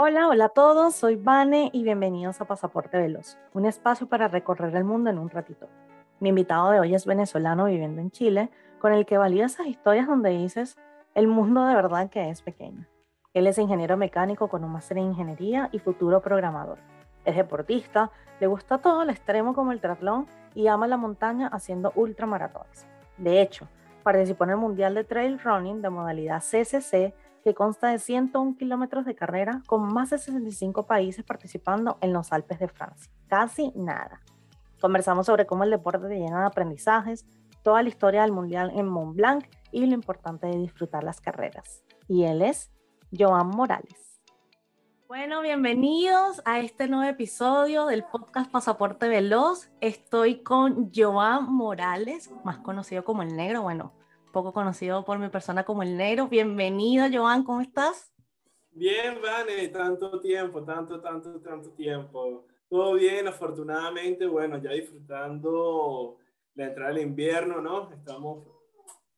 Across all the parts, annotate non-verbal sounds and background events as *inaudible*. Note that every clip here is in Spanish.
Hola, hola a todos, soy Vane y bienvenidos a Pasaporte Veloz, un espacio para recorrer el mundo en un ratito. Mi invitado de hoy es venezolano viviendo en Chile, con el que valida esas historias donde dices, el mundo de verdad que es pequeño. Él es ingeniero mecánico con un máster en ingeniería y futuro programador. Es deportista, le gusta todo el extremo como el triatlón y ama la montaña haciendo ultramaratones. De hecho, participó en el Mundial de Trail Running de modalidad CCC que consta de 101 kilómetros de carrera con más de 65 países participando en los Alpes de Francia. Casi nada. Conversamos sobre cómo el deporte te llena de aprendizajes, toda la historia del Mundial en Mont Blanc y lo importante de disfrutar las carreras. Y él es Joan Morales. Bueno, bienvenidos a este nuevo episodio del podcast Pasaporte Veloz. Estoy con Joan Morales, más conocido como el negro. Bueno, poco conocido por mi persona como el negro. Bienvenido, Joan, ¿cómo estás? Bien, Vane, tanto tiempo, tanto, tanto, tanto tiempo. Todo bien, afortunadamente, bueno, ya disfrutando la entrada del invierno, ¿no? Estamos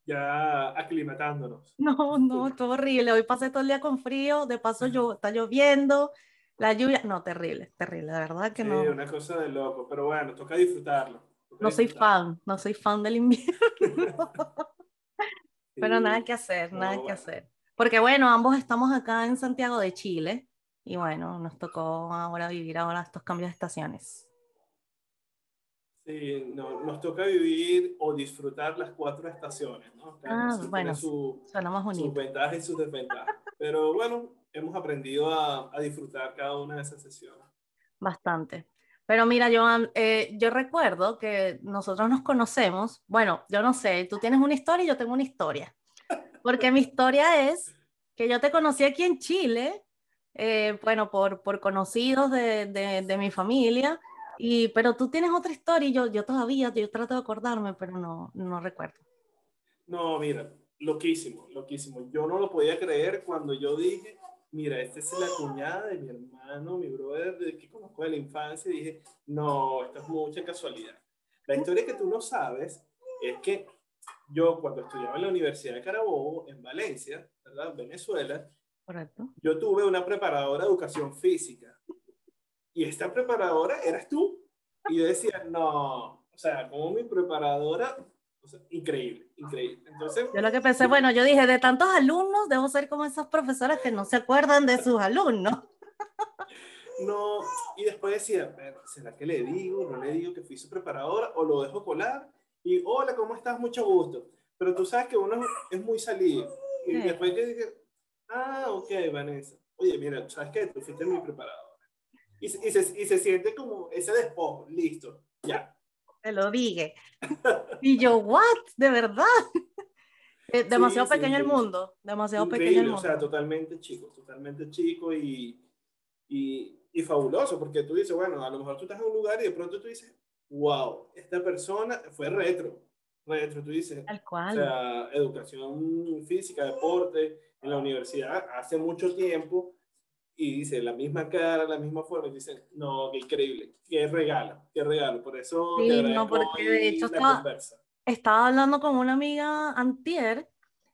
ya aclimatándonos. *laughs* No, no, todo horrible. Hoy pasé todo el día con frío, de paso yo, está lloviendo, la lluvia, no, terrible, terrible, de verdad que no. Sí, una cosa de loco, pero bueno, toca disfrutarlo. no soy fan, no soy fan del invierno. *laughs* Pero nada que hacer, nada que hacer. Porque bueno, ambos estamos acá en Santiago de Chile y bueno, nos tocó ahora vivir ahora estos cambios de estaciones. Sí, no, nos toca vivir o disfrutar las cuatro estaciones, ¿no? ah, bueno, su, sus ventajas y sus desventajas. Pero bueno, hemos aprendido a, a, disfrutar cada una de esas sesiones. Bastante. Pero mira, Joan, eh, yo recuerdo que nosotros nos conocemos, bueno, yo no sé, tú tienes una historia y yo tengo una historia. Porque mi historia es que yo te conocí aquí en Chile, eh, bueno, por, por conocidos de, de, mi familia, y, pero tú tienes otra historia y yo, yo todavía, yo trato de acordarme, pero no, no recuerdo. No, mira, loquísimo, loquísimo. Yo no lo podía creer cuando yo dije, mira, esta es la cuñada de mi hermano, mi brother, de que conozco de la infancia, y dije, no, esto es mucha casualidad. La historia que tú no sabes es que yo cuando estudiaba en la Universidad de Carabobo, en Valencia, ¿verdad? Venezuela, Correcto. yo tuve una preparadora de educación física. Y esta preparadora eras tú. Y yo decía, no, o sea, como mi preparadora o sea, increíble, increíble. Entonces, yo lo que pensé, bueno, yo dije, de tantos alumnos, debo ser como esas profesoras que no se acuerdan de sus alumnos. *laughs* No, y después decía, ¿será que le digo? ¿No le digo que fui su preparadora? ¿O lo dejo colar? Y, hola, ¿cómo estás? Mucho gusto. Pero tú sabes que uno es muy salido. Y sí. después que dije, ah, ok, Vanessa. Oye, mira, ¿sabes qué? Tú fuiste mi preparadora. Y, y, se, y se siente como ese despojo, listo, te lo dije. Y yo, ¿what? ¿De verdad? *laughs* demasiado sí, pequeño sí, el mundo, demasiado increíble, pequeño el mundo. O sea, totalmente chico, totalmente chico y, y, y, fabuloso, porque tú dices, bueno, a lo mejor tú estás en un lugar y de pronto tú dices, wow, esta persona fue retro, retro, tú dices. Tal cual. O sea, educación física, deporte, en la universidad hace mucho tiempo, y dice la misma cara, la misma forma, y dicen, no, qué increíble, qué regalo, qué regalo. Por eso sí, te no, porque de hecho estaba, estaba, hablando con una amiga antier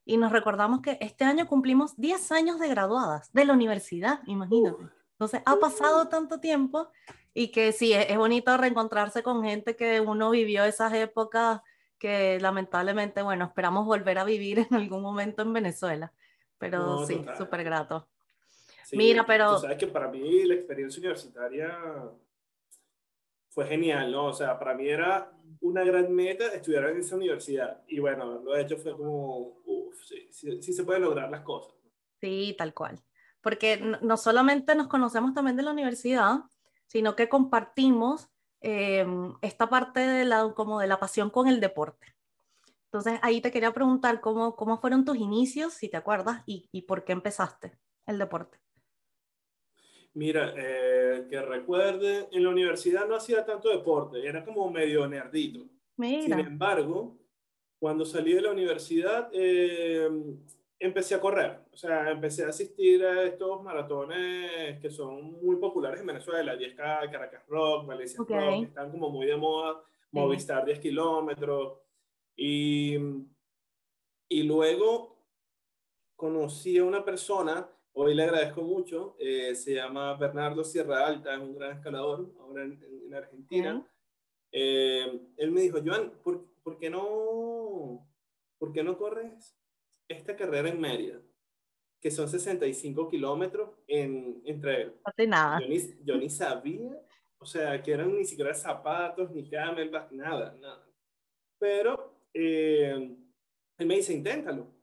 y nos recordamos que este año cumplimos 10 años de graduadas de la universidad, imagínate. Uh, Entonces ha pasado uh, tanto tiempo y que sí, es, es bonito reencontrarse con gente que uno vivió esas épocas que lamentablemente, bueno, esperamos volver a vivir en algún momento en Venezuela. Pero no, sí, súper grato. Sí, Mira, pero... Tú sabes que para mí la experiencia universitaria fue genial, ¿no? O sea, para mí era una gran meta estudiar en esa universidad. Y bueno, lo he hecho fue como, uff, sí, sí, sí, se pueden lograr las cosas. Sí, tal cual. Porque no solamente nos conocemos también de la universidad, sino que compartimos eh, esta parte de la, como de la pasión con el deporte. Entonces, ahí te quería preguntar cómo, cómo fueron tus inicios, si te acuerdas, y, y por qué empezaste el deporte. Mira, eh, que recuerde, en la universidad no hacía tanto deporte, era como medio nerdito. Mira. Sin embargo, cuando salí de la universidad, eh, empecé a correr. O sea, empecé a asistir a estos maratones que son muy populares en Venezuela, 10K, Caracas Rock, Valencia okay. Rock, que están como muy de moda, Movistar 10 kilómetros. Y, y luego conocí a una persona hoy le agradezco mucho. Eh, se llama Bernardo Sierra Alta, es un gran escalador ahora en, Argentina. Eh, él me dijo, Joan, ¿por, ¿por, qué no, ¿por qué no corres esta carrera en Mérida? Que son 65 kilómetros en, entre él. No nada. Yo ni, yo ni sabía, o sea, que eran ni siquiera zapatos, ni camelback, nada, nada. Pero eh, él me dice, inténtalo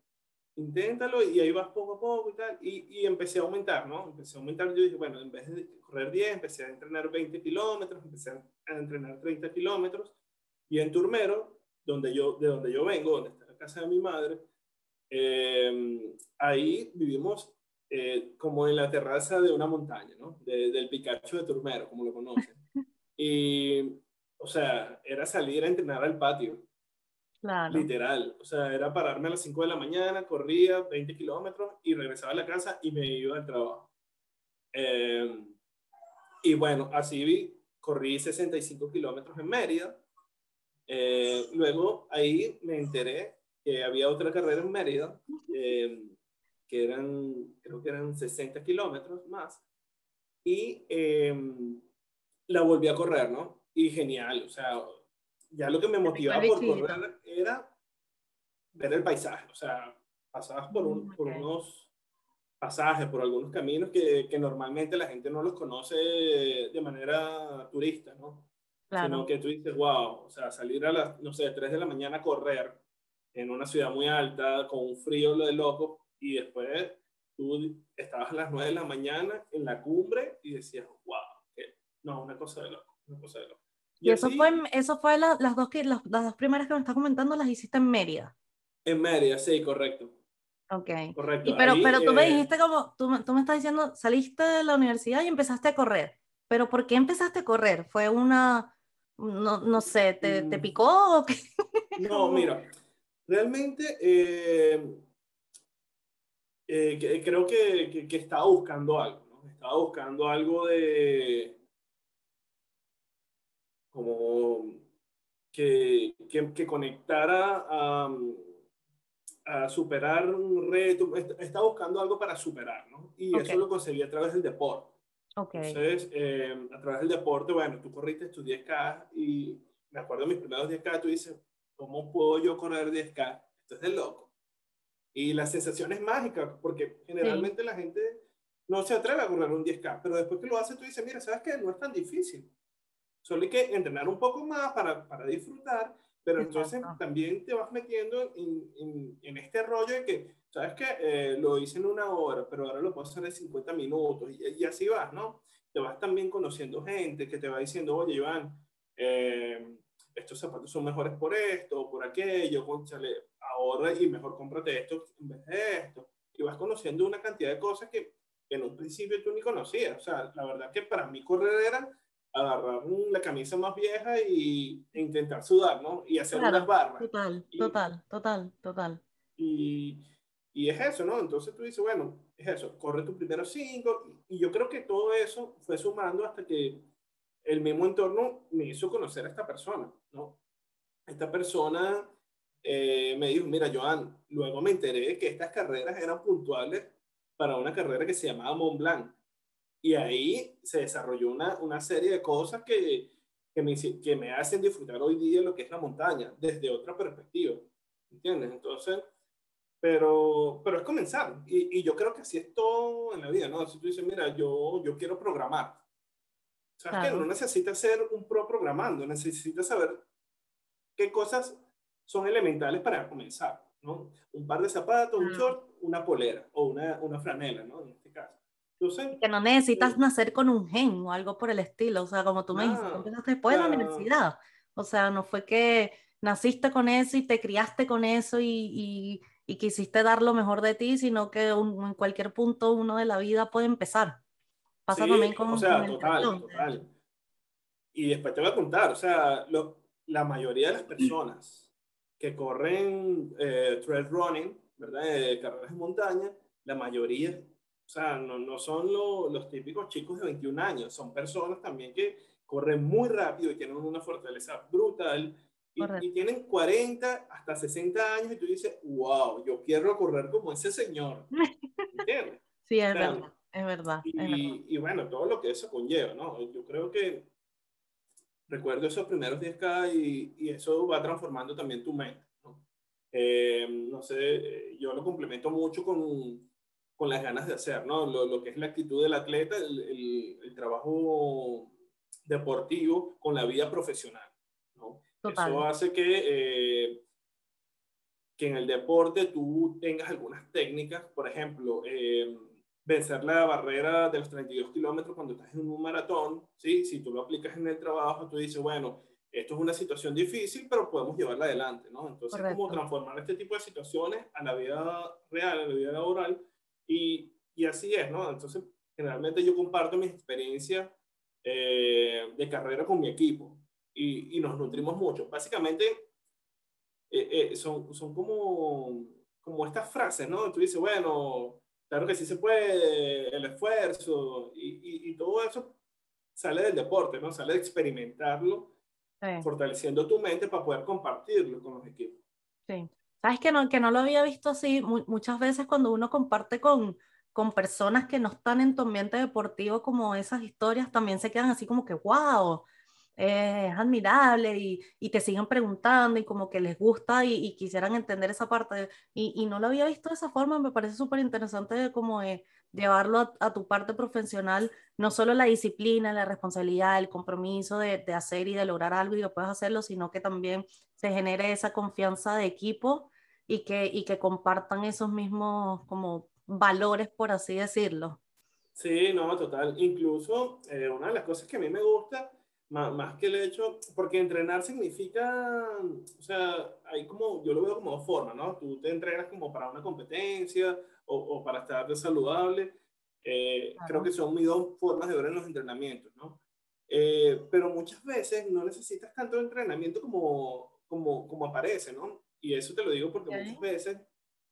inténtalo y ahí vas poco a poco y tal. Y, y, empecé a aumentar, ¿no? Empecé a aumentar. Yo dije, bueno, en vez de correr 10, empecé a entrenar 20 kilómetros, empecé a entrenar 30 kilómetros. Y en Turmero, donde yo, de donde yo vengo, donde está la casa de mi madre, eh, ahí vivimos eh, como en la terraza de una montaña, ¿no? del Picacho de Turmero, como lo conocen. *laughs* Y, o sea, era salir a entrenar al patio Literal. O sea, era pararme a las 5 de la mañana, corría 20 kilómetros y regresaba a la casa y me iba al trabajo. Eh, y bueno, así vi, corrí 65 kilómetros en Mérida. Eh, luego ahí me enteré que había otra carrera en Mérida, eh, que eran, creo que eran 60 kilómetros más. Y la volví a correr, ¿no? Y genial, o sea, ya lo que me motivaba por correr era ver el paisaje, o sea, pasabas por, un, por unos pasajes, por algunos caminos que, que, normalmente la gente no los conoce de manera turista, ¿no? Claro. Sino que tú dices, wow, o sea, salir a las, no sé, 3 de la mañana a correr en una ciudad muy alta, con un frío lo de loco, y después tú estabas a las 9 de la mañana en la cumbre y decías, wow, no, una cosa de loco, una cosa de loco. Y, eso fue, eso fue las, dos que, las, dos primeras que me estás comentando, las hiciste en Mérida. En Mérida, sí, correcto. Ok. Correcto. pero, pero tú me eh, dijiste como, tú, tú me estás diciendo, saliste de la universidad y empezaste a correr. Pero ¿por qué empezaste a correr? ¿Fue una, no, no sé, te, te mm. picó o qué? *laughs* No, mira, realmente eh, eh, creo que, que, que, estaba buscando algo, ¿no? Estaba buscando algo de, como que, que, que conectara a, a, superar un reto, está buscando algo para superar, ¿no? Y eso lo conseguí a través del deporte. Okay. Entonces, eh, a través del deporte, bueno, tú corriste tus 10K y me acuerdo de mis primeros 10K, tú dices, ¿cómo puedo yo correr 10K? Esto es de loco. Y la sensación es mágica, porque generalmente la gente no se atreve a correr un 10K, pero después que lo hace, tú dices, mira, ¿sabes qué? No es tan difícil. Solo hay que entrenar un poco más para, para disfrutar, pero entonces también te vas metiendo en, en, en, este rollo de que, ¿sabes qué? Eh, lo hice en una hora, pero ahora lo puedo hacer en 50 minutos y, y, así vas, ¿no? Te vas también conociendo gente que te va diciendo, oye, Iván, eh, estos zapatos son mejores por esto, por aquello, conchale, ahorra y mejor cómprate esto en vez de esto. Y vas conociendo una cantidad de cosas que, que en un principio tú ni conocías. O sea, la verdad que para mí correr era agarrar la camisa más vieja y, e intentar sudar, ¿no? Y hacer unas barbas. Total, total, total, total. Y, y, es eso, ¿no? Entonces tú dices, bueno, es eso, corre tus primeros cinco. Y yo creo que todo eso fue sumando hasta que el mismo entorno me hizo conocer a esta persona, ¿no? Esta persona eh, me dijo, mira, Joan, luego me enteré que estas carreras eran puntuales para una carrera que se llamaba Mont Blanc. Y ahí se desarrolló una, una serie de cosas que, que, me, que me hacen disfrutar hoy día lo que es la montaña, desde otra perspectiva. ¿Entiendes? Entonces, pero, pero es comenzar. Y, y, yo creo que así es todo en la vida, ¿no? Si tú dices, mira, yo, yo quiero programar. ¿Sabes que No necesitas ser un pro programando, necesitas saber qué cosas son elementales para comenzar, ¿no? Un par de zapatos, un short, una polera o una, una franela, ¿no? Que no necesitas nacer con un gen o algo por el estilo, o sea, como tú me dijiste, empezaste después de la universidad, o sea, no fue que naciste con eso y te criaste con eso y, y, quisiste dar lo mejor de ti, sino que en cualquier punto uno de la vida puede empezar. Pasa también con, o sea, total, total. Y después te voy a contar, o sea, lo, la mayoría de las personas que corren eh, trail running, ¿verdad? De carreras de montaña, la mayoría o sea, no, no son los típicos chicos de 21 años, son personas también que corren muy rápido y tienen una fortaleza brutal y, tienen 40 hasta 60 años y tú dices, wow, yo quiero correr como ese señor. ¿Entiendes? *laughs* Sí, es verdad, es verdad. Y, bueno, todo lo que eso conlleva, ¿no? Yo creo que recuerdo esos primeros 10K y, y eso va transformando también tu mente, ¿no? Eh, no sé, yo lo complemento mucho con, con las ganas de hacer, ¿no? Lo, lo, que es la actitud del atleta, el, el, el trabajo deportivo con la vida profesional, ¿no? Eso hace que... Eh, que en el deporte tú tengas algunas técnicas, por ejemplo, eh, vencer la barrera de los 32 kilómetros cuando estás en un maratón, ¿sí? si tú lo aplicas en el trabajo, tú dices, bueno, esto es una situación difícil, pero podemos llevarla adelante, ¿no? Entonces, cómo transformar este tipo de situaciones a la vida real, a la vida laboral, y, y así es, ¿no? Entonces, generalmente yo comparto mi experiencia eh, de carrera con mi equipo y, y nos nutrimos mucho. Básicamente, eh, eh, son, son como, como estas frases, ¿no? Tú dices, bueno, claro que sí se puede, el esfuerzo y, y, todo eso sale del deporte, ¿no? Sale de experimentarlo, fortaleciendo tu mente para poder compartirlo con los equipos. Sí. Sabes que no, que no lo había visto así. muchas veces cuando uno comparte con, con personas que no están en tu ambiente deportivo, como esas historias, también se quedan así como que, wow, es admirable y, y, te siguen preguntando y como que les gusta y, y quisieran entender esa parte. Y, y, no lo había visto de esa forma, me parece súper interesante como de llevarlo a, tu parte profesional, no solo la disciplina, la responsabilidad, el compromiso de, de, hacer y de lograr algo y después hacerlo, sino que también se genere esa confianza de equipo y que, y que compartan esos mismos como valores, por así decirlo. Sí, no, total. Incluso eh, una de las cosas que a mí me gusta más, que el hecho, porque entrenar significa, o sea, hay como, yo lo veo como dos formas, ¿no? Tú te entrenas como para una competencia o, o para estar saludable. Eh, creo que son muy dos formas de ver en los entrenamientos, ¿no? Eh, pero muchas veces no necesitas tanto entrenamiento como, como, como aparece, ¿no? Y eso te lo digo porque muchas veces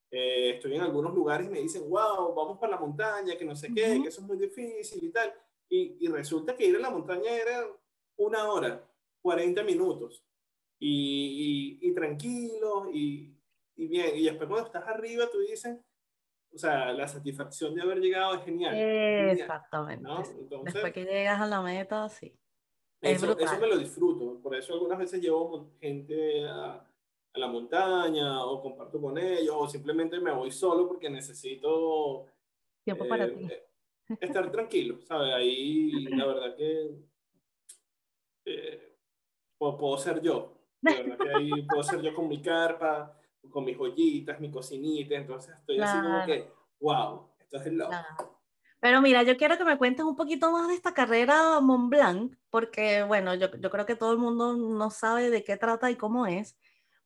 eh, estoy en algunos lugares y me dicen, wow, vamos para la montaña, que no sé qué, que eso es muy difícil y tal. Y, y, resulta que ir a la montaña era una hora, 40 minutos, y, y, tranquilo, y, y, bien. Y después cuando estás arriba, tú dices, o sea, la satisfacción de haber llegado es genial. Exactamente. después que llegas a la meta, sí. Eso, eso, me lo disfruto. Por eso algunas veces llevo gente a, a, la montaña o comparto con ellos o simplemente me voy solo porque necesito tiempo para eh, ti. Eh, estar tranquilo, ¿sabes? Ahí la verdad que eh, puedo, ser yo. ahí puedo ser yo con mi carpa, con mis joyitas, mi cocinita. Entonces estoy así como que, wow, esto es el loco. Pero mira, yo quiero que me cuentes un poquito más de esta carrera Mont Blanc, porque bueno, yo, yo creo que todo el mundo no sabe de qué trata y cómo es.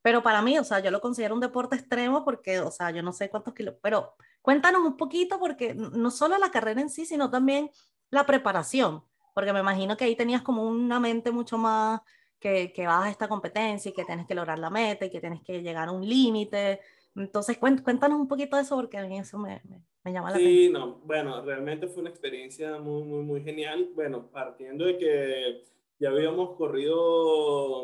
Pero para mí, o sea, yo lo considero un deporte extremo porque, o sea, yo no sé cuántos kilos, pero cuéntanos un poquito porque no solo la carrera en sí, sino también la preparación porque me imagino que ahí tenías como una mente mucho más que, que vas a esta competencia y que tienes que lograr la meta y que tienes que llegar a un límite. Entonces, cuéntanos un poquito de eso porque a mí eso me, me, llama la atención. Sí, no, bueno, realmente fue una experiencia muy, muy, muy genial. Bueno, partiendo de que ya habíamos corrido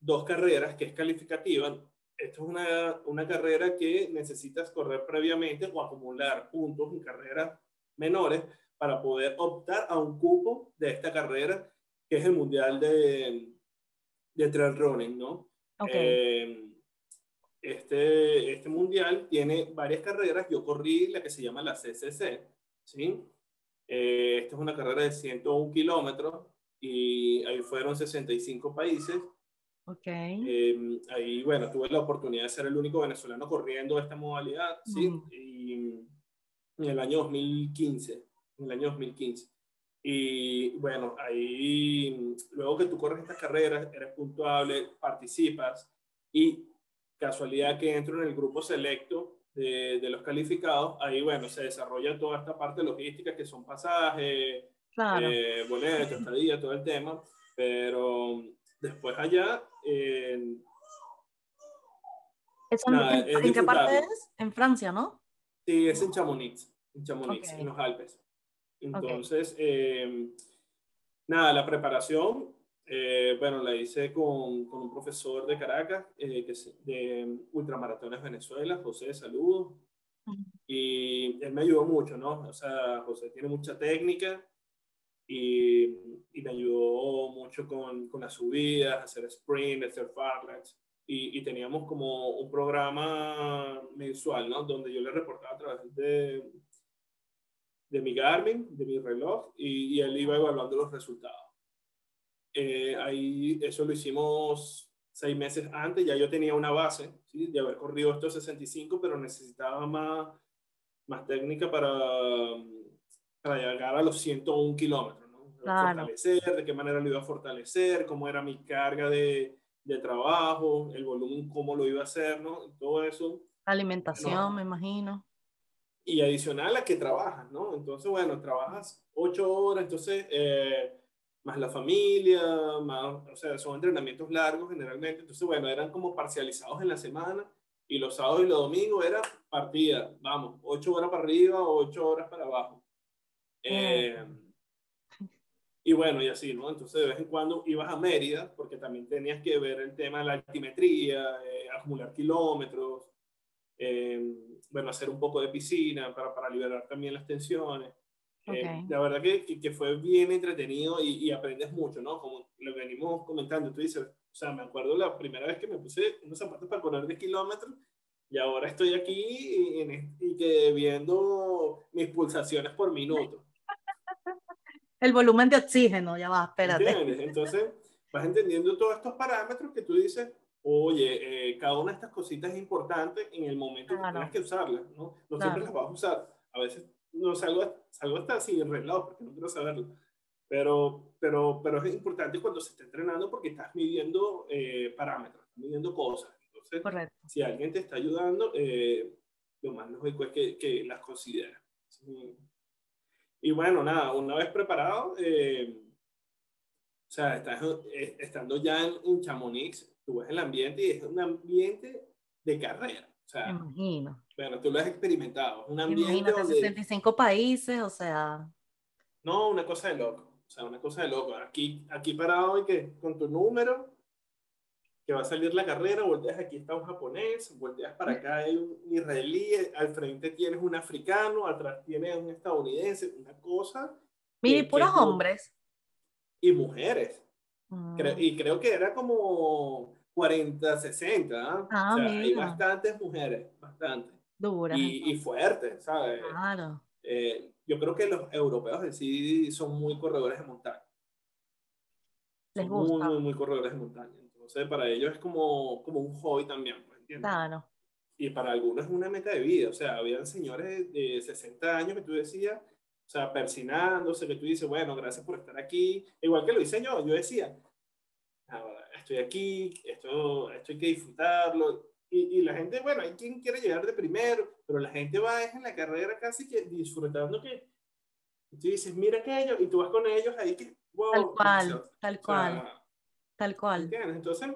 dos carreras, que es calificativa. Esto es una, una carrera que necesitas correr previamente o acumular puntos en carreras menores para poder optar a un cupo de esta carrera, que es el Mundial de, de Trail Running, ¿no? Eh, este, este mundial tiene varias carreras. Yo corrí la que se llama la CCC, ¿sí? Eh, esta es una carrera de 101 kilómetros y ahí fueron 65 países. Ok. Eh, ahí, bueno, tuve la oportunidad de ser el único venezolano corriendo esta modalidad, ¿sí? Y en el año 2015 en el año 2015. Y bueno, ahí, luego que tú corres estas carreras, eres puntuable, participas y casualidad que entro en el grupo selecto de, de los calificados, ahí bueno, se desarrolla toda esta parte logística que son pasajes, claro. eh, boletos, estadía, todo el tema, pero después allá... Eh, nada, ¿En, ¿en qué parte es? En Francia, ¿no? Sí, es en Chamonix, en Chamonix, okay. en los Alpes. Entonces, eh, nada, la preparación, eh, bueno, la hice con, con, un profesor de Caracas, eh, que es de Ultramaratones Venezuela, José, saludos. Y él me ayudó mucho, ¿no? O sea, José tiene mucha técnica y, y me ayudó mucho con, con las subidas, hacer sprint, hacer fartleks. Y, y, teníamos como un programa mensual, ¿no? Donde yo le reportaba a través de, de mi Garmin, de mi reloj, y, y él iba evaluando los resultados. Eh, ahí eso lo hicimos seis meses antes, ya yo tenía una base ¿sí? de haber corrido estos 65, pero necesitaba más, más técnica para, para llegar a los 101 kilómetros. ¿no? Fortalecer, de qué manera lo iba a fortalecer, cómo era mi carga de, de trabajo, el volumen, cómo lo iba a hacer, ¿no? Todo eso. Alimentación, me imagino. Y adicional a que trabajas, ¿no? Entonces, bueno, trabajas ocho horas, entonces eh, más la familia, más, o sea, son entrenamientos largos generalmente, entonces bueno, eran como parcializados en la semana y los sábados y los domingos era partida, vamos, ocho horas para arriba o ocho horas para abajo. Eh, y bueno, y así, ¿no? Entonces de vez en cuando ibas a Mérida, porque también tenías que ver el tema de la altimetría, eh, acumular kilómetros, eh, bueno, hacer un poco de piscina para, para liberar también las tensiones. Eh, la verdad que, que, fue bien entretenido y, y, aprendes mucho, ¿no? Como lo venimos comentando, tú dices, o sea, me acuerdo la primera vez que me puse unos zapatos para correr 10 kilómetros y ahora estoy aquí y, y, que viendo mis pulsaciones por minuto. El volumen de oxígeno, ya va, espérate. ¿Entiendes? Entonces, vas entendiendo todos estos parámetros que tú dices, oye, eh, cada una de estas cositas es importante en el momento que tienes que usarlas, ¿no? No siempre las vas a usar. A veces no salgo, salgo hasta sin reloj porque no quiero saberlo. Pero, pero, pero es importante cuando se está entrenando porque estás midiendo eh, parámetros, estás midiendo cosas. Entonces, Correcto. si alguien te está ayudando, eh, lo más lógico es que, que las consideres. Y bueno, nada, una vez preparado, eh, o sea, estás, eh, estando ya en, en Chamonix, tú ves el ambiente y es un ambiente de carrera. O sea, Me imagino. Bueno, tú lo has experimentado. Un ambiente donde... 65 países, o sea. No, una cosa de loco. O sea, una cosa de loco. Aquí, aquí parado y que con tu número, que va a salir la carrera, volteas aquí está un japonés, volteas para acá hay un israelí, al frente tienes un africano, atrás tienes un estadounidense, una cosa. Mira, y puros hombres. Y mujeres. Mm. Creo, y creo que era como 40, 60. ¿eh? Ah, o sea, hay bastantes mujeres, bastantes. Duras. Y, y fuertes, ¿sabes? Claro. Eh, yo creo que los europeos en sí son muy corredores de montaña. Les gusta. Muy, muy, muy corredores de montaña. Entonces, para ellos es como, como un hobby también, pues, ¿entiendes? Claro. Y para algunos es una meta de vida. O sea, habían señores de 60 años que tú decías, o sea, persinándose, que tú dices, bueno, gracias por estar aquí. Igual que lo hice yo, yo decía, "Ahora, estoy aquí, esto, esto hay que disfrutarlo. Y, y, la gente, bueno, hay quien quiere llegar de primero, pero la gente va es en la carrera casi que disfrutando que tú dices, mira aquello, y tú vas con ellos ahí que, wow. Tal cual, o sea, tal cual. ¿entiendes? Entonces,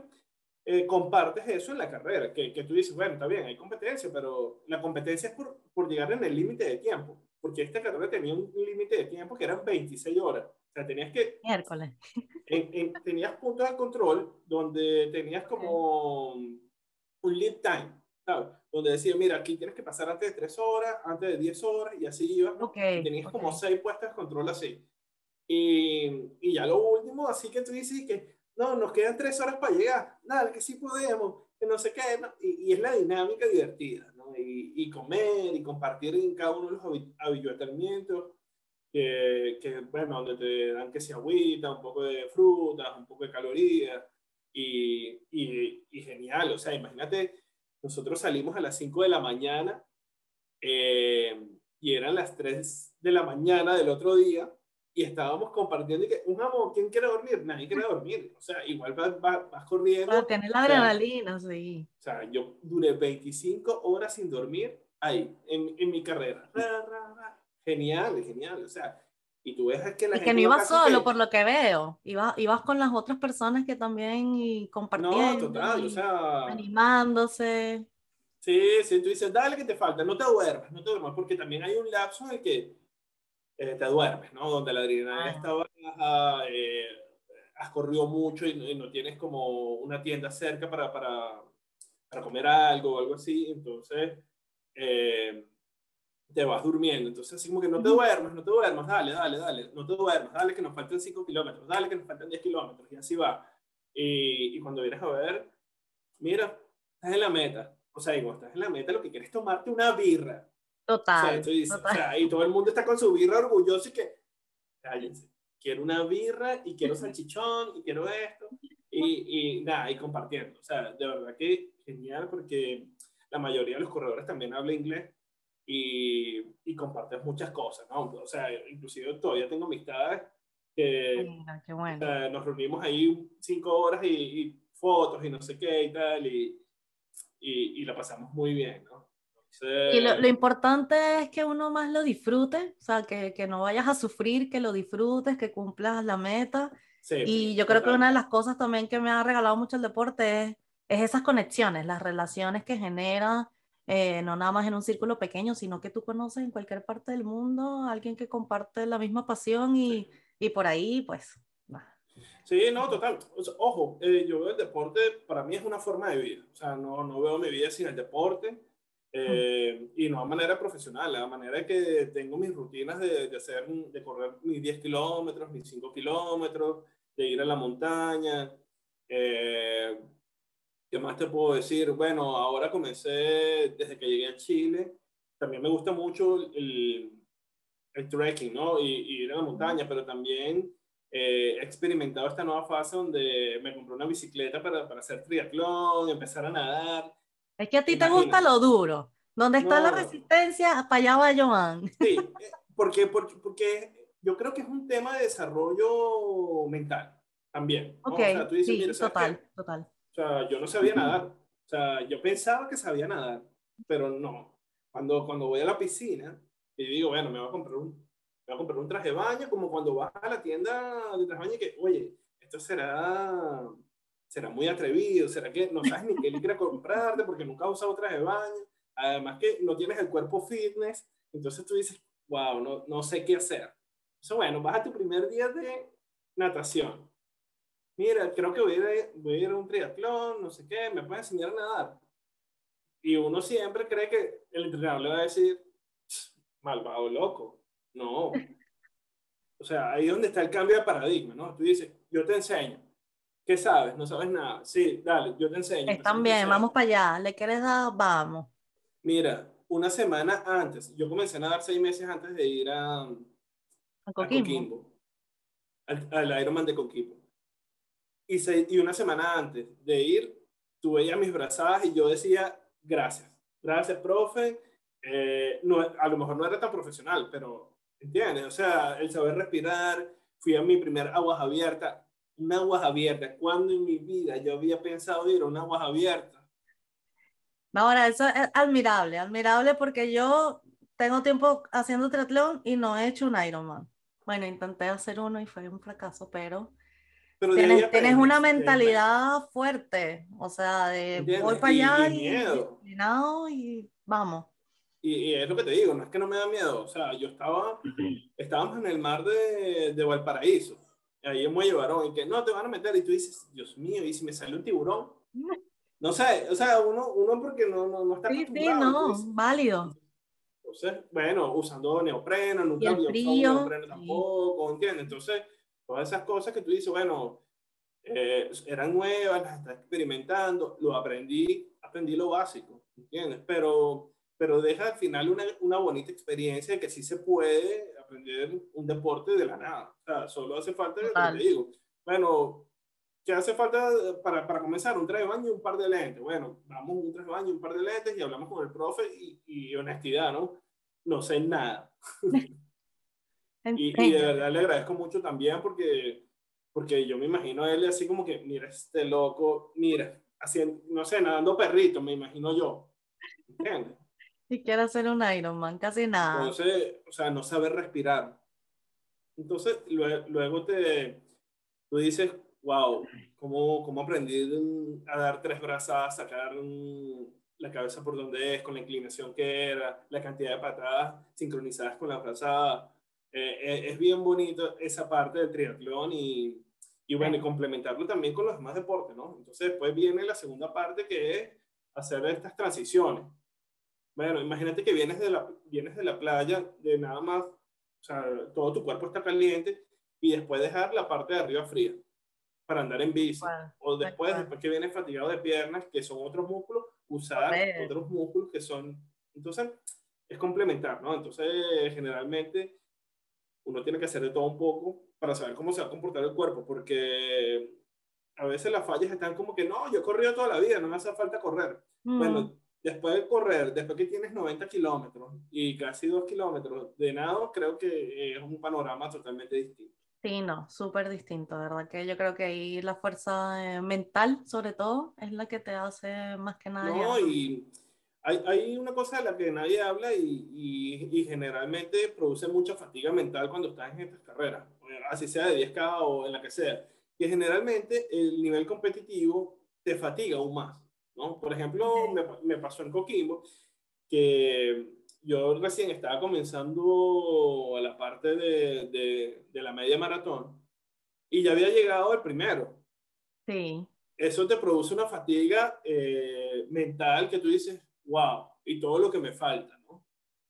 eh, compartes eso en la carrera, que, que tú dices, bueno, está bien, hay competencia, pero la competencia es por, por llegar en el límite de tiempo, porque esta carrera tenía un límite de tiempo que eran 26 horas. O sea, tenías que... Miércoles. En, en, tenías puntos de control donde tenías como un lead time, ¿sabes? Donde decía, mira, aquí tienes que pasar antes de 3 horas, antes de 10 horas, y así ibas. Okay, y tenías okay. como 6 puestas de control así. Y, y ya lo último, así que tú dices que, no, nos quedan 3 horas para llegar, nada, que sí podemos, que no sé qué, ¿no? y, y, es la dinámica divertida, ¿no? Y, y, comer y compartir en cada uno de los avituallamientos, que, que, bueno, donde te dan que sea agüita, un poco de frutas, un poco de calorías, y, y, genial, o sea, imagínate, nosotros salimos a las 5 de la mañana eh, y eran las 3 de la mañana del otro día y estábamos compartiendo y que, un amor, ¿quién quiere dormir? Nadie quiere dormir, o sea, igual vas, vas, vas corriendo. Para tener la adrenalina, o sea, sí. O sea, yo duré 25 horas sin dormir ahí, en, en mi carrera. Ra, ra, ra. Genial, genial, o sea, y tú ves que la y gente que no ibas solo, que... por lo que veo. Ibas, ibas con las otras personas que también y compartiendo. No, total, o sea. Animándose. Sí, sí, tú dices, dale que te falta, no te duermas, no te duermas, porque también hay un lapso en el que eh, te duermes, ¿no? Donde la adrenalina ah. está baja, eh, has corrido mucho y, y, no tienes como una tienda cerca para, para, para comer algo o algo así, entonces. Eh, te vas durmiendo. Entonces, así como que no te duermas, no te duermas, dale, dale, dale, no te duermas, dale que nos faltan 5 kilómetros, dale que nos faltan 10 kilómetros, y así va. Y, y cuando vienes a ver, mira, estás en la meta. O sea, cuando estás en la meta, lo que quieres es tomarte una birra. Total. O sea, dices, O sea, y todo el mundo está con su birra orgulloso y que, cállense, quiero una birra y quiero salchichón y quiero esto. Y, y nada, y compartiendo. O sea, de verdad que genial porque la mayoría de los corredores también habla inglés y, y compartes muchas cosas, ¿no? O sea, inclusive todavía tengo amistades que Mira, qué bueno. o sea, nos reunimos ahí cinco horas y, y fotos y no sé qué y tal, y, y, y la pasamos muy bien, ¿no? Entonces, Y lo, lo importante es que uno más lo disfrute, o sea, que, que no vayas a sufrir, que lo disfrutes, que cumplas la meta. sí, Y yo creo que una de las cosas también que me ha regalado mucho el deporte es, es esas conexiones, las relaciones que genera, eh, no nada más en un círculo pequeño, sino que tú conoces en cualquier parte del mundo a alguien que comparte la misma pasión y, y por ahí, pues. Sí, no, total. Ojo, eh, yo veo el deporte, para mí es una forma de vida. O sea, no, no veo mi vida sin el deporte. Eh, y no de manera profesional, de manera que tengo mis rutinas de, de hacer, de correr mis 10 kilómetros, mis 5 kilómetros, de ir a la montaña. Eh, ¿Qué más te puedo decir? Bueno, ahora comencé desde que llegué a Chile. También me gusta mucho el, el trekking, ¿no? Y, y ir a la montaña, pero también eh, he experimentado esta nueva fase donde me compré una bicicleta para, para hacer triatlón, empezar a nadar. Es que a ti te Imagínate. gusta lo duro. Donde está la No. resistencia, para allá va Joan. Sí, *laughs* eh, porque, porque, porque yo creo que es un tema de desarrollo mental también. ¿no? Ok, O sea, tú dices, sí, mira, ¿sabes total, qué? total. O sea, yo no sabía nadar. O sea, yo pensaba que sabía nadar, pero no. Cuando, cuando voy a la piscina y digo, bueno, me voy a comprar un, me voy a comprar un traje de baño, como cuando vas a la tienda de traje de baño y que, oye, esto será, será muy atrevido, será que no sabes ni qué licra comprarte porque nunca has usado traje de baño. Además que no tienes el cuerpo fitness, entonces tú dices, wow, no, no sé qué hacer. Entonces, bueno, vas a tu primer día de natación mira, creo que voy a, ir, voy a ir a un triatlón, no sé qué, me puedes enseñar a nadar. Y uno siempre cree que el entrenador le va a decir, malvado loco. No. O sea, ahí es donde está el cambio de paradigma, ¿no? Tú dices, yo te enseño. ¿Qué sabes? No sabes nada. Sí, dale, yo te enseño. Están bien, vamos para allá. ¿Le quieres dar? Vamos. Mira, una semana antes, yo comencé a nadar seis meses antes de ir a, A a Coquimbo. Coquimbo, al, al Ironman de Coquimbo. Y, se- y una semana antes de ir, tú veías mis brazadas y yo decía, gracias, gracias, profe. Eh, no, a lo mejor no era tan profesional, pero, ¿entiendes? O sea, el saber respirar, fui a mi primer aguas abiertas, un aguas abiertas. ¿Cuándo en mi vida yo había pensado ir a un aguas abiertas? Ahora, eso es admirable, admirable porque yo tengo tiempo haciendo triatlón y no he hecho un Ironman. Bueno, intenté hacer uno y fue un fracaso, pero Pero tienes, tienes una mentalidad fuerte, o sea, de ¿Entiendes? voy para Y- allá y y, y vamos. Y, y es lo que te digo, no es que no me da miedo. O sea, yo estaba, estábamos en el mar de, de Valparaíso. Ahí en Muelle Barón. Y que no, te van a meter. Y tú dices, Dios mío, ¿y si me sale un tiburón? No sé, o sea, uno, uno porque no, no, no está Sí, sí, no, entonces- válido. Entonces, bueno, usando neopreno, nunca había usado neopreno sí. tampoco, ¿entiendes? Entonces, todas esas cosas que tú dices, bueno, eh, eran nuevas, las estás experimentando, lo aprendí, aprendí lo básico, ¿entiendes? Pero, pero deja al final una, una bonita experiencia de que sí se puede aprender un deporte de la nada. O sea, solo hace falta, te digo, bueno, ¿qué hace falta para, para comenzar? Un traje de baño y un par de lentes. Bueno, vamos un traje de baño y un par de lentes y hablamos con el profe y, y honestidad, ¿no? No sé nada. *laughs* Y, y de verdad le agradezco mucho también porque, porque yo me imagino a él así como que, mira, este loco, mira, haciendo, no sé, nadando perrito, me imagino yo. ¿Entiendes? Si quiero hacer un Ironman, casi nada. Entonces, o sea, no saber respirar. Entonces, lue- luego te, tú dices, wow, ¿cómo, cómo aprendí a dar tres brazadas, sacar la cabeza por donde es, con la inclinación que era, la cantidad de patadas sincronizadas con la brazada. Eh, eh, es bien bonito esa parte del triatlón y, y bueno, y complementarlo también con los demás deportes, ¿no? Entonces, después viene la segunda parte que es hacer estas transiciones. Bueno, imagínate que vienes de la, vienes de la playa, de nada más, o sea, todo tu cuerpo está caliente y después dejar la parte de arriba fría para andar en bici. o después, después que vienes fatigado de piernas, que son otros músculos, usar otros músculos que son... Entonces, es complementar, ¿no? Entonces, generalmente, uno tiene que hacer de todo un poco para saber cómo se va a comportar el cuerpo, porque a veces las fallas están como que, no, yo he corrido toda la vida, no me hace falta correr. Bueno, mm. Después de correr, después que tienes 90 kilómetros y casi 2 kilómetros de nado, creo que es un panorama totalmente distinto. Sí, no, súper distinto, ¿verdad? Que yo creo que ahí la fuerza eh, mental, sobre todo, es la que te hace más que nada. No, y hay, hay, una cosa de la que nadie habla y, y, generalmente produce mucha fatiga mental cuando estás en estas carreras, así sea de 10K o en la que sea, que generalmente el nivel competitivo te fatiga aún más, ¿no? Por ejemplo, me, me pasó en Coquimbo que yo recién estaba comenzando a la parte de, de, de, la media maratón y ya había llegado el primero. Sí. Eso te produce una fatiga eh, mental que tú dices, wow, y todo lo que me falta, ¿no?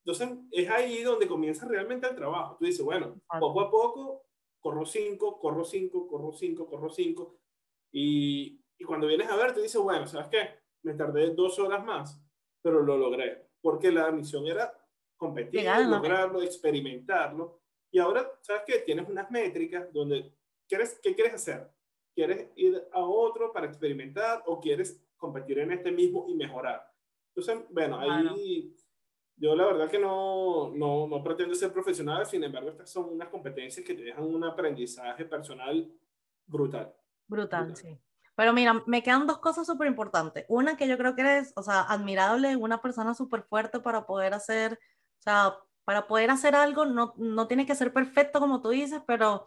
Entonces es ahí donde comienza realmente el trabajo. Tú dices, bueno, poco a poco, corro cinco, corro cinco, corro cinco, corro cinco. Y, y cuando vienes a ver, te dices, bueno, ¿sabes qué? Me tardé dos horas más, pero lo logré porque la misión era competir, lograrlo, experimentarlo. Y ahora, ¿sabes qué? Tienes unas métricas donde, ¿quieres, ¿qué quieres hacer? ¿Quieres ir a otro para experimentar o quieres competir en este mismo y mejorar? Entonces, bueno, ahí yo la verdad que no, no, no pretendo ser profesional, sin embargo, estas son unas competencias que te dejan un aprendizaje personal brutal. Brutal, brutal. sí. Pero mira, me quedan dos cosas súper importantes. Una que yo creo que eres, o sea, admirable, una persona súper fuerte para poder hacer, o sea, para poder hacer algo, no, no tiene que ser perfecto como tú dices, pero,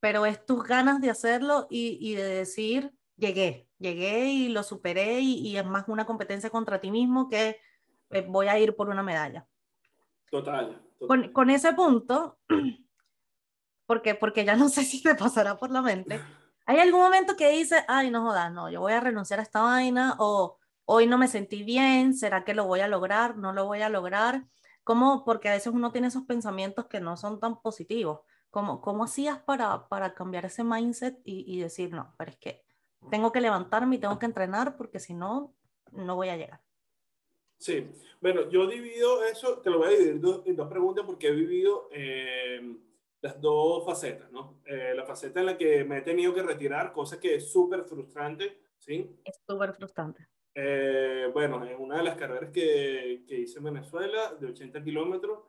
pero es tus ganas de hacerlo y, y de decir, llegué, llegué y lo superé y, y, es más una competencia contra ti mismo que eh, voy a ir por una medalla. Total. Con, con, ese punto, *clears throat* porque, porque ya no sé si te pasará por la mente. ¿Hay algún momento que dices, ay, no jodas, no, yo voy a renunciar a esta vaina o hoy no me sentí bien, ¿será que lo voy a lograr? ¿No lo voy a lograr? ¿Cómo? Porque a veces uno tiene esos pensamientos que no son tan positivos. ¿Cómo, cómo hacías para, para cambiar ese mindset y, y decir, no, pero es que tengo que levantarme y tengo que entrenar porque si no, no voy a llegar? Sí, bueno, yo divido eso, te lo voy a dividir en dos preguntas porque he vivido... Eh, las dos facetas, ¿no? Eh, la faceta en la que me he tenido que retirar, cosa que es súper frustrante, ¿sí? Es súper frustrante. Eh, bueno, en una de las carreras que, que hice en Venezuela, de 80 kilómetros,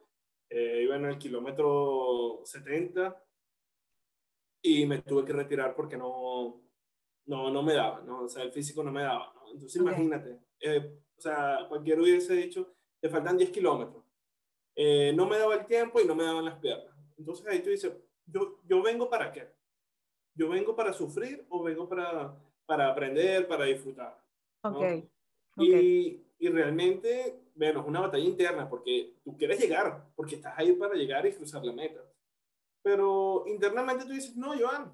eh, iba en el kilómetro 70 y me tuve que retirar porque no, no, no me daba, ¿no? O sea, el físico no me daba, ¿no? Entonces, imagínate, o sea, cualquiera hubiese dicho, te faltan 10 kilómetros. no me daba el tiempo y no me daban las piernas. Entonces ahí tú dices, yo, yo vengo para qué? ¿Yo vengo para sufrir o vengo para, para aprender, para disfrutar? Okay. Y, y, realmente, bueno, es una batalla interna porque tú quieres llegar, porque estás ahí para llegar y cruzar la meta. Pero internamente tú dices, no, Joan,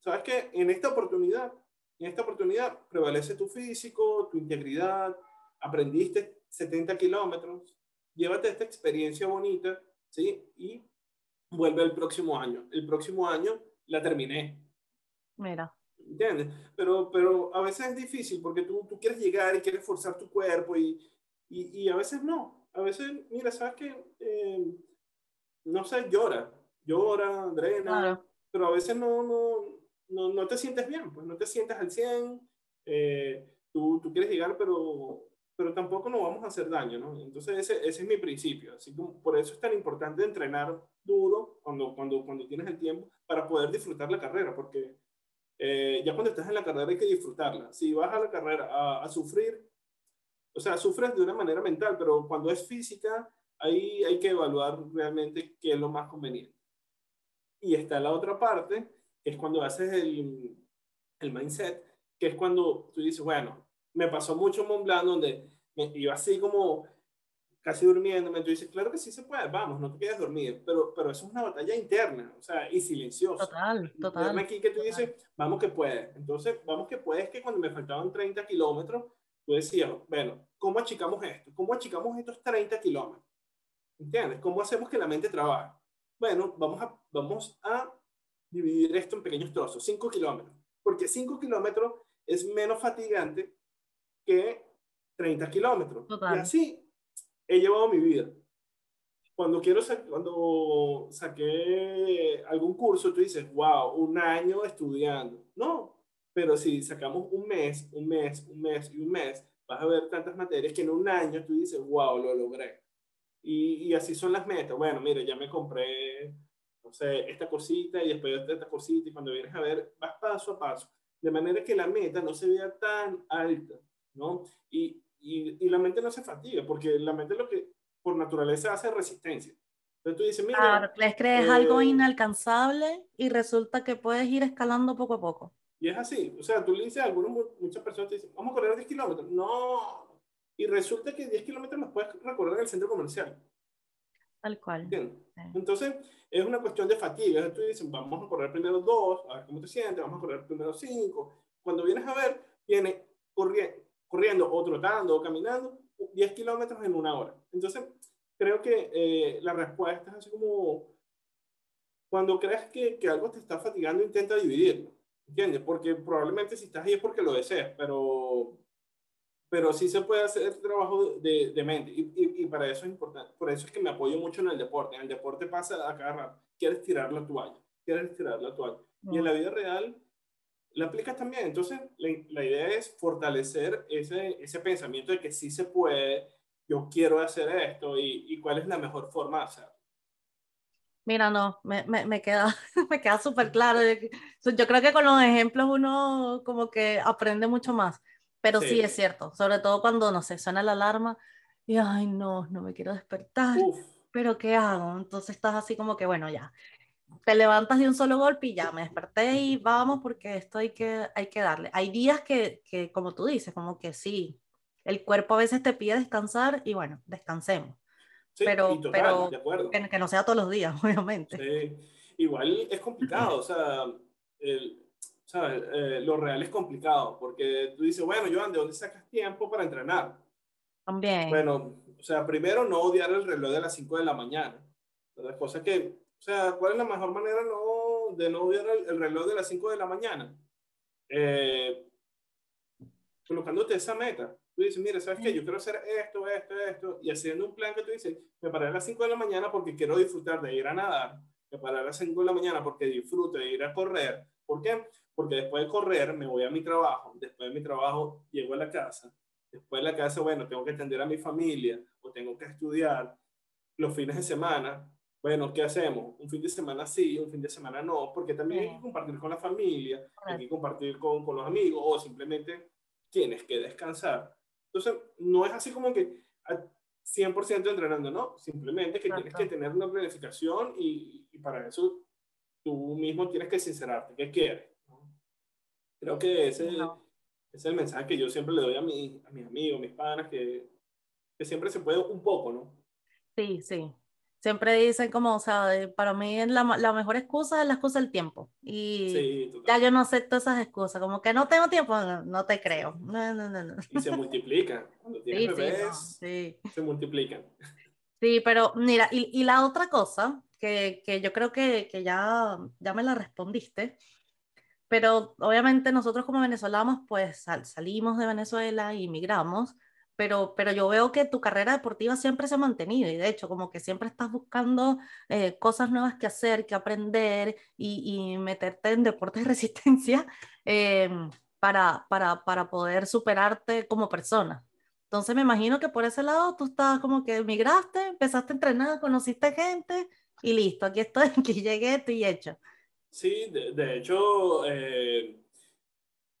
sabes que en esta oportunidad, en esta oportunidad prevalece tu físico, tu integridad, aprendiste 70 kilómetros, llévate esta experiencia bonita, ¿sí? Y vuelve el próximo año. El próximo año la terminé. Mira. ¿Entiendes? Pero, pero a veces es difícil porque tú, tú quieres llegar y quieres forzar tu cuerpo y, y, y a veces no. A veces, mira, ¿sabes qué? Eh, no sé, llora, llora, drena, pero a veces no, no, no, no, te sientes bien, pues no te sientes al 100, eh, tú, tú quieres llegar, pero pero tampoco nos vamos a hacer daño, ¿no? Entonces ese, ese es mi principio, así que por eso es tan importante entrenar duro cuando, cuando, cuando tienes el tiempo para poder disfrutar la carrera, porque eh, ya cuando estás en la carrera hay que disfrutarla. Si vas a la carrera a, a, sufrir, o sea, sufres de una manera mental, pero cuando es física, ahí hay que evaluar realmente qué es lo más conveniente. Y está la otra parte, que es cuando haces el, el mindset, que es cuando tú dices, bueno, me pasó mucho en Mont Blanc donde me iba así como casi durmiendo, tú dices, claro que sí se puede, vamos, no te quedes dormido, pero, pero eso es una batalla interna, o sea, y silenciosa. Total, total. aquí que tú dices, vamos que puedes. Entonces, vamos que puedes, que cuando me faltaban 30 kilómetros, tú decías, bueno, ¿cómo achicamos esto? ¿Cómo achicamos estos 30 kilómetros? ¿Entiendes? ¿Cómo hacemos que la mente trabaje? Bueno, vamos a, vamos a dividir esto en pequeños trozos, 5 kilómetros, porque 5 kilómetros es menos fatigante que 30 kilómetros. Y así he llevado mi vida. Cuando quiero cuando saqué algún curso, tú dices, wow, un año estudiando. No, pero si sacamos un mes, un mes, un mes y un mes, vas a ver tantas materias que en un año tú dices, wow, lo logré. Y, y así son las metas. Bueno, mire, ya me compré, no sé, esta cosita y después esta cosita y cuando vienes a ver, vas paso a paso. De manera que la meta no se vea tan alta, ¿no? Y, y, y la mente no se fatiga, porque la mente lo que por naturaleza hace resistencia. Entonces tú dices, mira... Claro, les crees algo eh, inalcanzable y resulta que puedes ir escalando poco a poco. Y es así. O sea, tú le dices a algunos, muchas personas te dicen, vamos a correr 10 kilómetros. No. Y resulta que 10 kilómetros los puedes recorrer en el centro comercial. Tal cual. Entonces, es una cuestión de fatiga. Tú dices, vamos a correr primero dos, a ver cómo te sientes, vamos a correr primero cinco. Cuando vienes a ver, viene corriendo, corriendo o trotando o caminando 10 kilómetros en una hora. Entonces, creo que eh, la respuesta es así como, cuando creas que, que algo te está fatigando, intenta dividirlo ¿Entiendes? Porque probablemente si estás ahí es porque lo deseas, pero, pero sí se puede hacer trabajo de, de mente. Y, y, para eso es importante. Por eso es que me apoyo mucho en el deporte. En el deporte pasa a cada rato. Quieres tirar la toalla. Quieres tirar la toalla. Y en la vida real la aplicas también. Entonces, la, la, idea es fortalecer ese, ese pensamiento de que sí se puede, yo quiero hacer esto y, y cuál es la mejor forma de hacerlo. Mira, no, me, me, me queda, *laughs* me queda súper claro. Yo creo que con los ejemplos uno como que aprende mucho más, pero sí. es cierto, sobre todo cuando, no sé, suena la alarma y, ay, no, no me quiero despertar, pero ¿qué hago? Entonces estás así como que, bueno, ya, te levantas de un solo golpe y ya, me desperté y vamos porque esto hay que, hay que darle. Hay días que, que, como tú dices, como que sí, el cuerpo a veces te pide descansar y bueno, descansemos pero, pero que, no sea todos los días, *laughs* obviamente. Sí. Igual es complicado, o sea, el, eh, lo real es complicado, porque tú dices, bueno, Joan, ¿de dónde sacas tiempo para entrenar? También. Bueno, o sea, primero no odiar el reloj de las 5 de la mañana. Las cosas que, o sea, ¿cuál es la mejor manera no, de no odiar el, reloj de las 5 de la mañana? Eh, colocándote esa meta. Tú dices, mira, ¿sabes qué? Yo quiero hacer esto, esto, esto, y haciendo un plan que tú dices, me paré a las 5 de la mañana porque quiero disfrutar de ir a nadar, me paré a las 5 de la mañana porque disfruto de ir a correr. ¿Por qué? Porque después de correr me voy a mi trabajo, después de mi trabajo llego a la casa, después de la casa, bueno, tengo que atender a mi familia o tengo que estudiar los fines de semana. Bueno, ¿qué hacemos? Un fin de semana sí, un fin de semana no, porque también hay que compartir con la familia, hay que compartir con, con los amigos o simplemente tienes que descansar. Entonces, no es así como que 100% entrenando, ¿no? Simplemente que tienes que tener una planificación y, y, para eso tú mismo tienes que sincerarte, ¿qué quieres? Creo que ese, es el mensaje que yo siempre le doy a, mi, a mis amigos, mis panas, que, que siempre se puede un poco, ¿no? Sí, sí siempre dicen como, o sea, para mí la, la mejor excusa es la excusa del tiempo. Y ya yo no acepto esas excusas, como que no tengo tiempo, no, te creo. No, no, no, Y se multiplican. *laughs* Cuando tienes sí, bebés, sí, se multiplican. Sí, pero mira, y, y la otra cosa, que, que yo creo que, que, ya, ya me la respondiste, pero obviamente nosotros como venezolanos, pues salimos de Venezuela y migramos, pero, pero yo veo que tu carrera deportiva siempre se ha mantenido y de hecho como que siempre estás buscando eh, cosas nuevas que hacer, que aprender y, y meterte en deportes de *laughs* resistencia eh, para, para, para poder superarte como persona. Entonces me imagino que por ese lado tú estás como que emigraste, empezaste a entrenar, conociste gente y listo, aquí estoy, *laughs* aquí llegué, estoy hecho. Sí, de, de hecho, eh,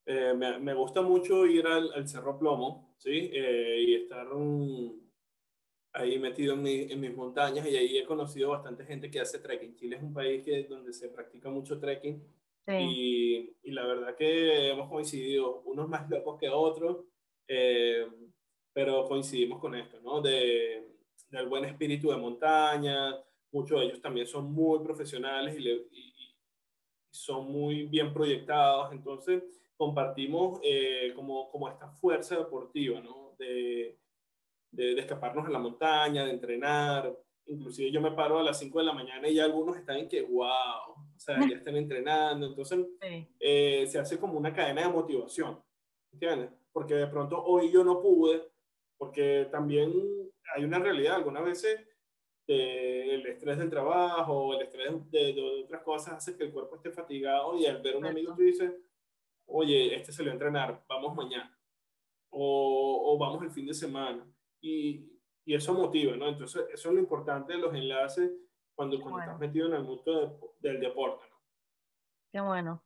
eh, me, me, gusta mucho ir al, al Cerro Plomo, ¿sí? Eh, y estar ahí metido en, en, mis montañas y ahí he conocido bastante gente que hace trekking. Chile es un país que, donde se practica mucho trekking sí. y, y, la verdad que hemos coincidido, unos más locos que otros, eh, pero coincidimos con esto, ¿no? De, del buen espíritu de montaña, muchos de ellos también son muy profesionales y, le, y, y son muy bien proyectados, entonces compartimos eh, como, como esta fuerza deportiva, ¿no? De, de, escaparnos a la montaña, de entrenar. Inclusive yo me paro a las 5 de la mañana y ya algunos están en que, wow, o sea, ya están entrenando. Entonces eh, se hace como una cadena de motivación, ¿entiendes? Porque de pronto hoy yo no pude, porque también hay una realidad, algunas veces eh, el estrés del trabajo, el estrés de, otras cosas hace que el cuerpo esté fatigado y al ver a un amigo tú dices, oye, este se lo a entrenar, vamos mañana o, o vamos el fin de semana. Y, y, eso motiva, ¿no? Entonces, eso es lo importante de los enlaces cuando, cuando estás metido en el mundo del deporte, ¿no? Qué bueno.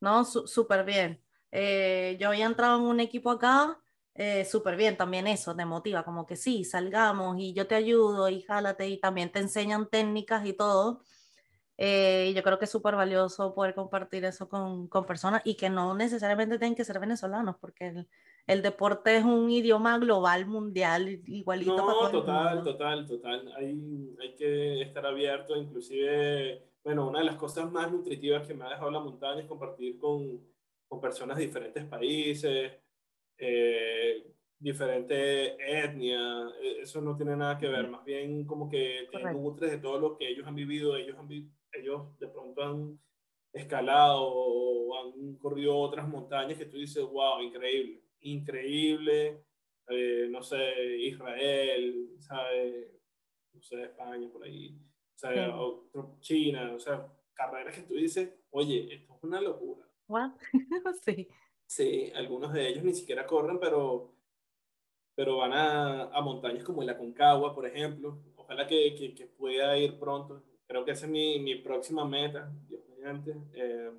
No, súper bien. Eh, yo había entrado en un equipo acá eh, súper bien, también eso te motiva, como que sí, salgamos y yo te ayudo y jálate y también te enseñan técnicas y todo. Eh, y yo creo que es súper valioso poder compartir eso con, con, personas y que no necesariamente tienen que ser venezolanos, porque el, el deporte es un idioma global, mundial, igualito. No, total, total, total. Hay, hay que estar abierto, inclusive, bueno, una de las cosas más nutritivas que me ha dejado la montaña es compartir con, con personas de diferentes países eh, diferente etnia, e, eso no tiene nada que ver, más bien como que te nutres de todo lo que ellos han vivido, ellos, han, ellos de pronto han escalado o han corrido otras montañas que tú dices, wow, increíble, increíble, eh, no sé, Israel, ¿sabes? No sé, España por ahí, ¿sabes? China, o sea, carreras que tú dices, oye, esto es una locura. *laughs* sí. Sí, algunos de ellos ni siquiera corren, pero, pero van a, a montañas como la Concagua, por ejemplo. Ojalá que, que, pueda ir pronto. Creo que esa es mi, mi próxima meta, Dios mediante. Eh,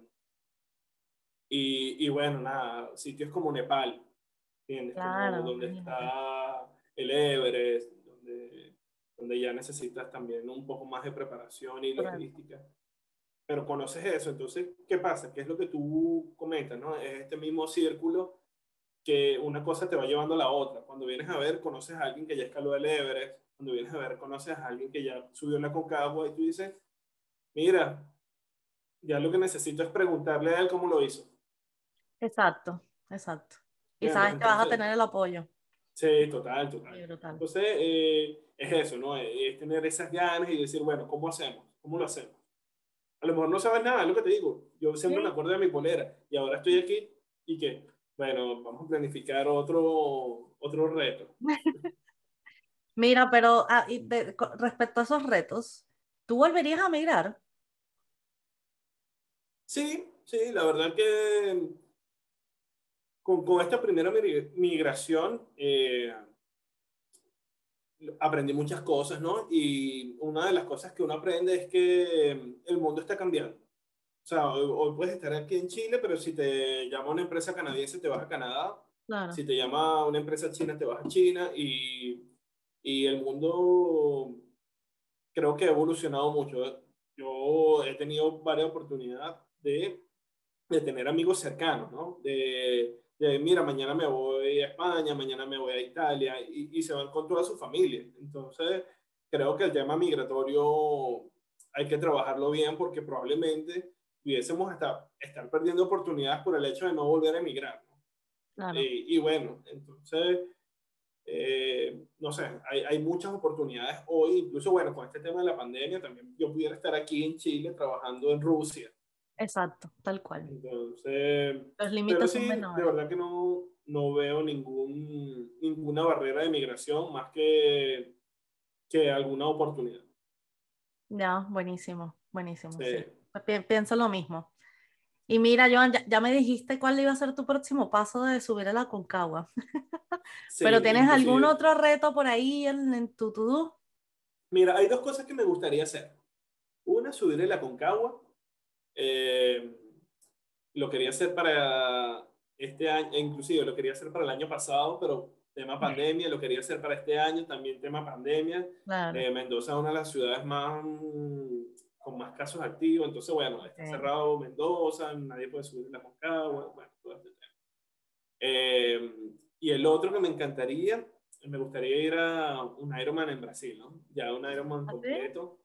y, y, bueno, nada, sitios como Nepal, Claro, donde está el Everest, donde, donde ya necesitas también un poco más de preparación y logística pero conoces eso, entonces, ¿qué pasa? ¿Qué es lo que tú comentas, no? Es este mismo círculo que una cosa te va llevando a la otra. Cuando vienes a ver, conoces a alguien que ya escaló el Everest, cuando vienes a ver, conoces a alguien que ya subió la Concagua y tú dices, mira, ya lo que necesito es preguntarle a él cómo lo hizo. Exacto, exacto. Y sabes que vas a tener el apoyo. Sí, total, total. Entonces, eh, es eso, ¿no? Es tener esas ganas y decir, bueno, ¿cómo hacemos? ¿Cómo lo hacemos? a lo mejor no sabes nada, es lo que te digo. Yo siempre me acuerdo de mi polera y ahora estoy aquí y que, bueno, vamos a planificar otro, otro reto. *laughs* Mira, pero ah, respecto a esos retos, ¿tú volverías a migrar? Sí, sí, la verdad que con, con esta primera migración, eh, aprendí muchas cosas, ¿no? Y una de las cosas que uno aprende es que el mundo está cambiando. O sea, hoy, puedes estar aquí en Chile, pero si te llama una empresa canadiense, te vas a Canadá. Si te llama una empresa china, te vas a China. Y, y el mundo creo que ha evolucionado mucho. Yo he tenido varias oportunidades de, de tener amigos cercanos, ¿no? De, mira, mañana me voy a España, mañana me voy a Italia, y, se van con toda su familia. Entonces, creo que el tema migratorio hay que trabajarlo bien porque probablemente pudiésemos estar, estar perdiendo oportunidades por el hecho de no volver a emigrar. Y, bueno, entonces, eh, no sé, hay, hay, muchas oportunidades hoy, incluso bueno, con este tema de la pandemia, también yo pudiera estar aquí en Chile trabajando en Rusia. Exacto, tal cual. Entonces, los límites sí, De verdad que no, no veo ningún, ninguna barrera de migración más que, que alguna oportunidad. Ya, buenísimo, buenísimo. Sí. Pienso lo mismo. Y mira, Joan, ya, me dijiste cuál iba a ser tu próximo paso de subir a la Concagua. *laughs* Pero ¿tienes algún otro reto por ahí en, en tu to Mira, hay dos cosas que me gustaría hacer. Una, subir a la Concagua eh, lo quería hacer para este año, e inclusive lo quería hacer para el año pasado, pero tema pandemia, lo quería hacer para este año, también tema pandemia. Eh, Mendoza es una de las ciudades más con más casos activos, entonces bueno, está cerrado Mendoza, nadie puede subir la Moncagua, bueno, todo este tema. Eh, y el otro que me encantaría, me gustaría ir a un Ironman en Brasil, ¿no? Ya un Ironman ¿Ah, completo.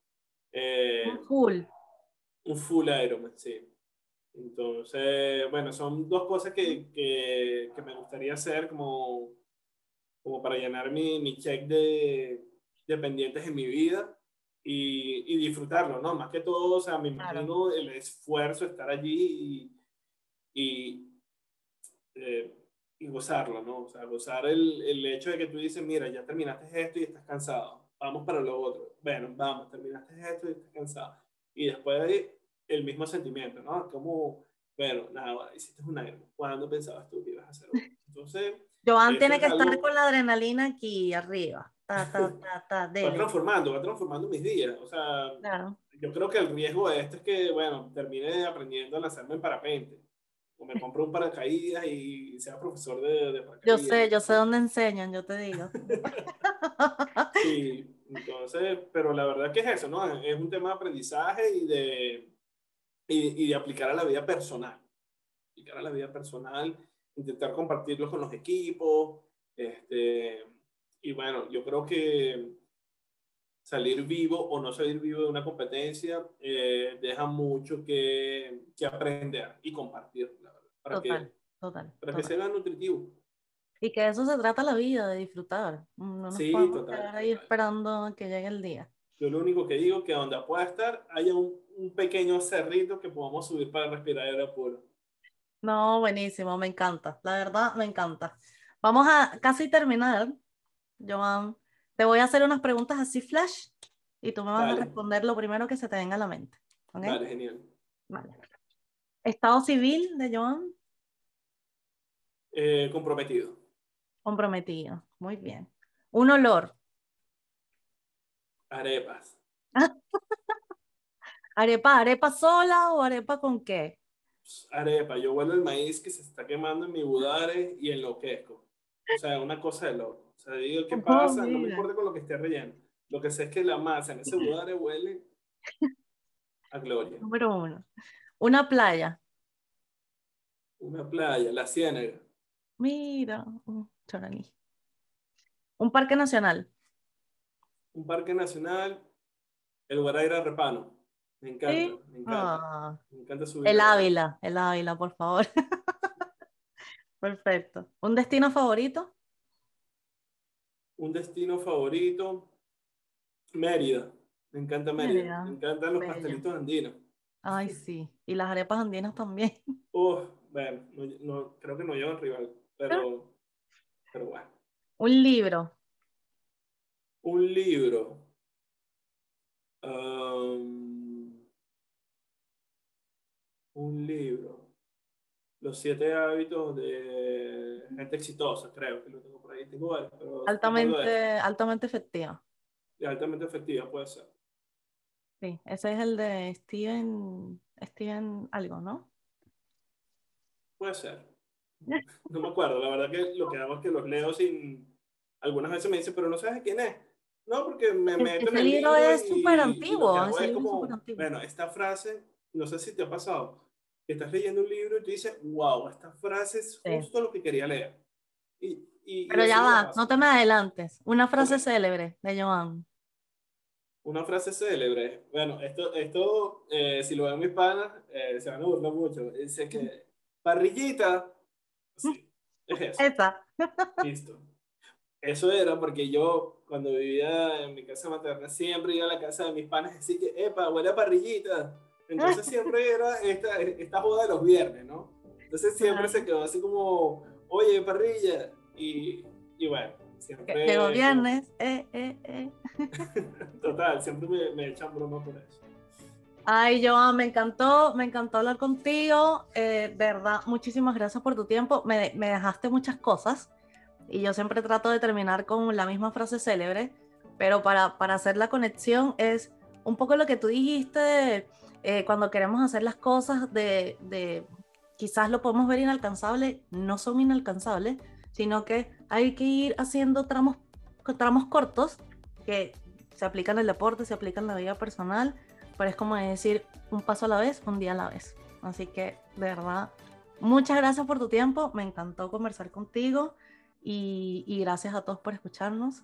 Eh, full un full Ironman, sí. Entonces, bueno, son dos cosas que, que, que, me gustaría hacer, como como para llenar mi, mi check de, de pendientes en mi vida y, y, disfrutarlo, ¿no? Más que todo, o sea, me imagino el esfuerzo, estar allí y, y, eh, y, gozarlo, ¿no? O sea, gozar el, el hecho de que tú dices, mira, ya terminaste esto y estás cansado, vamos para lo otro. Bueno, vamos, terminaste esto y estás cansado. Y después el mismo sentimiento, ¿no? Como, bueno, nada, hiciste un año. ¿Cuándo pensabas tú que ibas a hacer Entonces... Joan tiene que estar con la adrenalina aquí arriba. Va transformando, va transformando mis días. O sea, yo creo que el riesgo de esto es que, bueno, termine aprendiendo a lanzarme en parapente. O me compro un paracaídas y sea profesor de, de *laughs* paracaídas. Yo sé, yo sé dónde enseñan, yo te digo. *laughs* sí, entonces, pero la verdad que es eso, ¿no? Es un tema de aprendizaje y de, y, y de aplicar a la vida personal. Aplicar a la vida personal intentar compartirlo con los equipos. Este, y bueno, yo creo que salir vivo o no salir vivo de una competencia eh, deja mucho que, que, aprender y compartir, para total, que, total, para que sea nutritivo. Y que eso se trata la vida, de disfrutar. No nos sí, podemos total, quedar ahí esperando que llegue el día. Yo lo único que digo que donde pueda estar haya un, un pequeño cerrito que podamos subir para respirar aire puro. No, buenísimo, me encanta, la verdad me encanta. Vamos a casi terminar, Joan. Te voy a hacer unas preguntas así flash y tú me vas a responder lo primero que se te venga a la mente. Vale, genial. Vale. ¿Estado civil de Joan? Eh, comprometido. Comprometido, muy bien. ¿Un olor? Arepas. *laughs* ¿Arepa, arepa sola o arepa con qué? arepa, yo huelo el maíz que se está quemando en mi budare y enloquezco. O sea, una cosa de loco. Sea, digo, ¿qué pasa? No me importa con lo que esté relleno. Lo que sé es que la masa en ese budare huele a gloria. Número uno. Una playa. Una playa, la Ciénaga. Mira, Choraní. Un parque nacional. Un parque nacional, el Guaraira Repano. Me encanta, me encanta. Ah. me encanta subir. El Ávila, el Ávila, por favor. *laughs* Perfecto. ¿Un destino favorito? Un destino favorito, Mérida. Me encanta Mérida. Me encantan los pastelitos andinos. Ay, sí. Y las arepas andinas también. *laughs* Oh, bueno, no, creo que no llevan rival, pero, pero bueno. Un libro. Un libro. Um, un libro. Los siete hábitos de gente exitosa, creo que lo tengo por ahí. Tengo varios, pero altamente, altamente efectiva. altamente efectiva, puede ser. Sí, ese es el de Steven, Steven algo, ¿no? Puede ser. No me acuerdo, la verdad que lo que hago es que los leo sin... Algunas veces me dicen, pero no sabes quién es. No, porque me meto en el libro. es súper antiguo. Bueno, esta frase, no sé si te ha pasado, estás leyendo un libro y tú dices, wow, esta frase es justo lo que quería leer. Y, Pero ya va, no te me adelantes. Una frase célebre de Joan. Una frase célebre. Bueno, esto, esto eh, si lo ven mis panas, eh, se van a burlar mucho. Dice que, parrillita. Sí, *laughs* es eso. Esa. *laughs* Listo. Eso era porque yo, cuando vivía en mi casa materna, siempre iba a la casa de mis panas así que, epa, huele a parrillita. Entonces siempre era esta, esta joda de los viernes, ¿no? Entonces siempre se quedó así como, oye, parrilla. Y, y bueno, siempre... Llegó viernes, eh, eh, eh. *laughs* Total, siempre me, me, echan broma por eso. Ay, Joan, me encantó, me encantó hablar contigo. Eh, verdad, muchísimas gracias por tu tiempo. Me, me dejaste muchas cosas y yo siempre trato de terminar con la misma frase célebre, pero para, para hacer la conexión es un poco lo que tú dijiste eh, cuando queremos hacer las cosas de, de, quizás lo podemos ver inalcanzable, no son inalcanzables, sino que hay que ir haciendo tramos, tramos cortos que se aplican el deporte, se aplican en la vida personal, pero es como decir un paso a la vez, un día a la vez. Así que, de verdad, muchas gracias por tu tiempo, me encantó conversar contigo y, y gracias a todos por escucharnos.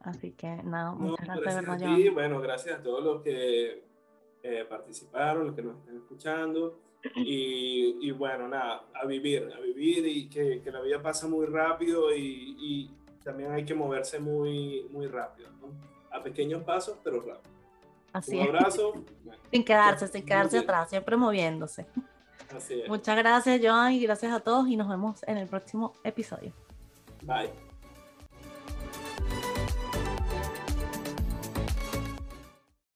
Así que nada, muchas gracias, gracias a ti, bueno, gracias a todos los que eh, participaron, los que nos están escuchando. Y, y, bueno, nada, a vivir, a vivir y que, que la vida pasa muy rápido y, y, también hay que moverse muy, muy rápido, ¿no? A pequeños pasos, pero rápido. Así Un es. abrazo. *laughs* Sin quedarse, sin quedarse atrás, siempre moviéndose. Así es. Muchas gracias, Joan, y gracias a todos y nos vemos en el próximo episodio. Bye.